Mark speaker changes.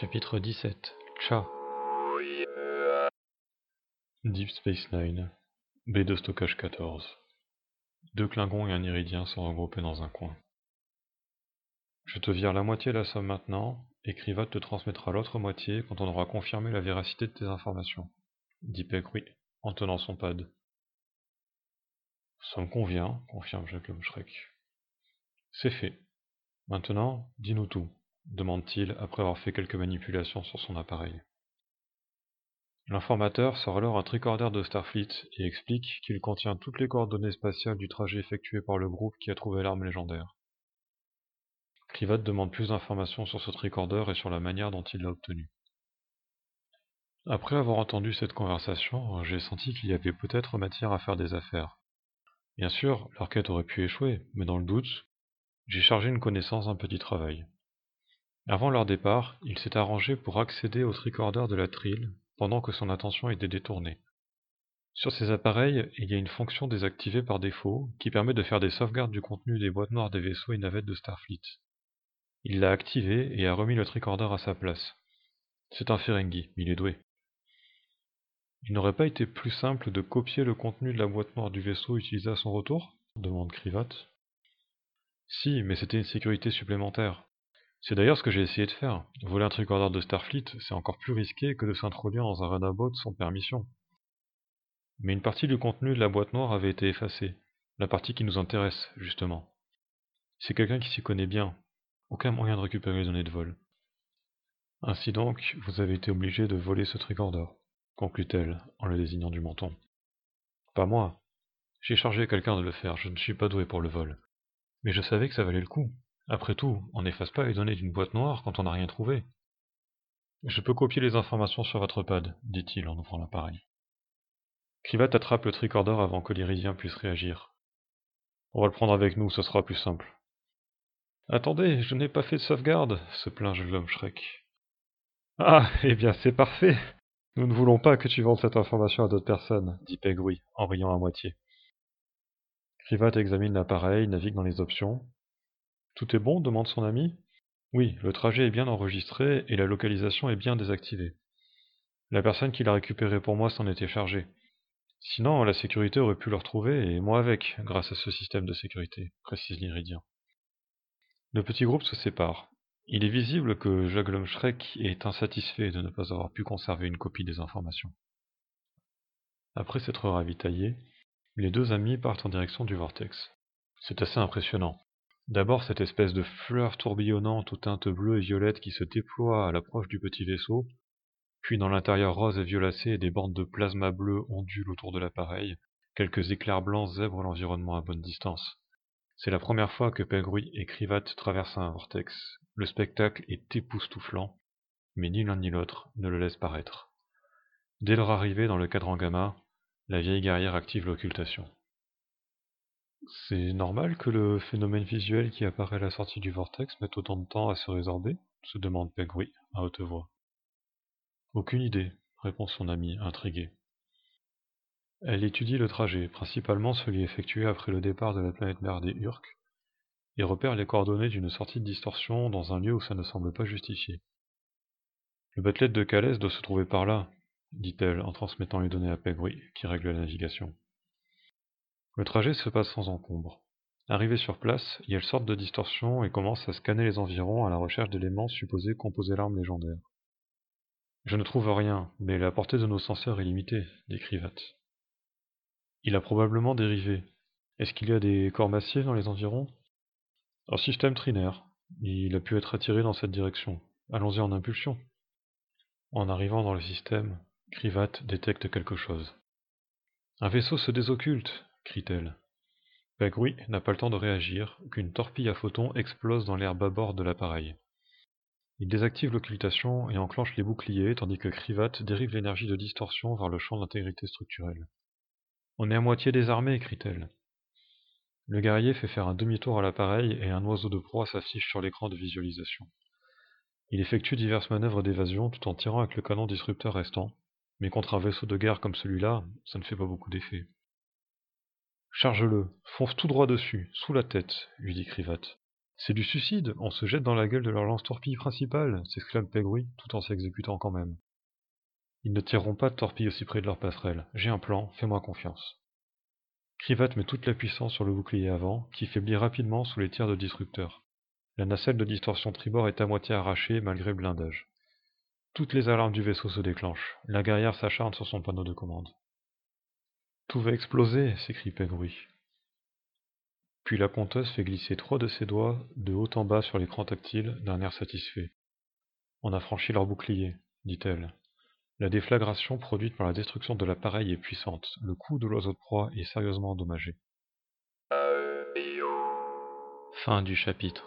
Speaker 1: Chapitre 17 Tcha Deep Space Nine Baie de stockage 14 Deux Klingons et un Iridien sont regroupés dans un coin. Je te vire la moitié de la somme maintenant, et Krivat te transmettra l'autre moitié quand on aura confirmé la véracité de tes informations, dit Pegri, en tenant son pad. Ça me convient, confirme Jacques Shrek. C'est fait. Maintenant, dis-nous tout, demande-t-il après avoir fait quelques manipulations sur son appareil. L'informateur sort alors un tricorder de Starfleet et explique qu'il contient toutes les coordonnées spatiales du trajet effectué par le groupe qui a trouvé l'arme légendaire. Krivat demande plus d'informations sur ce tricorder et sur la manière dont il l'a obtenu. Après avoir entendu cette conversation, j'ai senti qu'il y avait peut-être matière à faire des affaires. Bien sûr, leur quête aurait pu échouer, mais dans le doute, j'ai chargé une connaissance d'un petit travail. Avant leur départ, il s'est arrangé pour accéder au tricorder de la Trill pendant que son attention était détournée. Sur ces appareils, il y a une fonction désactivée par défaut qui permet de faire des sauvegardes du contenu des boîtes noires des vaisseaux et navettes de Starfleet. Il l'a activé et a remis le tricorder à sa place. C'est un Ferengi, il est doué. Il n'aurait pas été plus simple de copier le contenu de la boîte noire du vaisseau utilisé à son retour? demande Krivat. Si, mais c'était une sécurité supplémentaire. C'est d'ailleurs ce que j'ai essayé de faire. Voler un tricorder de Starfleet, c'est encore plus risqué que de s'introduire dans un runabout sans permission. Mais une partie du contenu de la boîte noire avait été effacée. La partie qui nous intéresse, justement. C'est quelqu'un qui s'y connaît bien. Aucun moyen de récupérer les données de vol. Ainsi donc, vous avez été obligé de voler ce tricorder, conclut-elle en le désignant du menton. Pas moi. J'ai chargé quelqu'un de le faire, je ne suis pas doué pour le vol. Mais je savais que ça valait le coup. Après tout, on n'efface pas les données d'une boîte noire quand on n'a rien trouvé. Je peux copier les informations sur votre pad, dit-il en ouvrant l'appareil. Krivat attrape le tricorder avant que l'Iridien puisse réagir. On va le prendre avec nous, ce sera plus simple. Attendez, je n'ai pas fait de sauvegarde, se plaint l'homme Shrek. Ah, eh bien c'est parfait. Nous ne voulons pas que tu vendes cette information à d'autres personnes, dit Pegui, en riant à moitié. Krivat examine l'appareil, navigue dans les options, tout est bon demande son ami. Oui, le trajet est bien enregistré et la localisation est bien désactivée. La personne qui l'a récupéré pour moi s'en était chargée. Sinon, la sécurité aurait pu le retrouver, et moi avec, grâce à ce système de sécurité, précise l'Iridien. Le petit groupe se sépare. Il est visible que Jaglom Shrek est insatisfait de ne pas avoir pu conserver une copie des informations. Après s'être ravitaillés, les deux amis partent en direction du vortex. C'est assez impressionnant. D'abord cette espèce de fleur tourbillonnante aux teintes bleues et violettes qui se déploie à l'approche du petit vaisseau, puis dans l'intérieur rose et violacé des bandes de plasma bleu ondulent autour de l'appareil, quelques éclairs blancs zèbrent l'environnement à bonne distance. C'est la première fois que Pegruy et Krivat traversent un vortex. Le spectacle est époustouflant, mais ni l'un ni l'autre ne le laisse paraître. Dès leur arrivée dans le cadran gamma, la vieille guerrière active l'occultation. C'est normal que le phénomène visuel qui apparaît à la sortie du vortex mette autant de temps à se résorber? se demande Pegui, à haute voix. Aucune idée, répond son ami, intrigué. Elle étudie le trajet, principalement celui effectué après le départ de la planète mère des Urk, et repère les coordonnées d'une sortie de distorsion dans un lieu où ça ne semble pas justifié. Le batelet de Calès doit se trouver par là, dit-elle en transmettant les données à Pegui, qui règle la navigation. Le trajet se passe sans encombre. Arrivée sur place, elle sort de distorsion et commence à scanner les environs à la recherche d'éléments supposés composer l'arme légendaire. Je ne trouve rien, mais la portée de nos senseurs est limitée, dit Krivat. Il a probablement dérivé. Est-ce qu'il y a des corps massifs dans les environs? Un système trinaire. Il a pu être attiré dans cette direction. Allons-y en impulsion. En arrivant dans le système, Krivat détecte quelque chose. Un vaisseau se désocculte, crie-t-elle. Pegui n'a pas le temps de réagir qu'une torpille à photons explose dans l'air bâbord de l'appareil. Il désactive l'occultation et enclenche les boucliers tandis que Krivat dérive l'énergie de distorsion vers le champ d'intégrité structurelle. On est à moitié désarmé, crie-t-elle. Le guerrier fait faire un demi-tour à l'appareil et un oiseau de proie s'affiche sur l'écran de visualisation. Il effectue diverses manœuvres d'évasion tout en tirant avec le canon disrupteur restant, mais contre un vaisseau de guerre comme celui-là, ça ne fait pas beaucoup d'effet. Charge-le, fonce tout droit dessus, sous la tête, lui dit Krivat. C'est du suicide, on se jette dans la gueule de leur lance-torpille principale, s'exclame Pegruy, tout en s'exécutant quand même. Ils ne tireront pas de torpille aussi près de leur passerelle. J'ai un plan, fais-moi confiance. Krivat met toute la puissance sur le bouclier avant, qui faiblit rapidement sous les tirs de disrupteur. La nacelle de distorsion tribord est à moitié arrachée malgré le blindage. Toutes les alarmes du vaisseau se déclenchent. La guerrière s'acharne sur son panneau de commande. Tout va exploser, s'écrie Pegruy. Puis la conteuse fait glisser trois de ses doigts de haut en bas sur l'écran tactile d'un air satisfait. On a franchi leur bouclier, dit-elle. La déflagration produite par la destruction de l'appareil est puissante. Le coup de l'oiseau de proie est sérieusement endommagé. Fin du chapitre.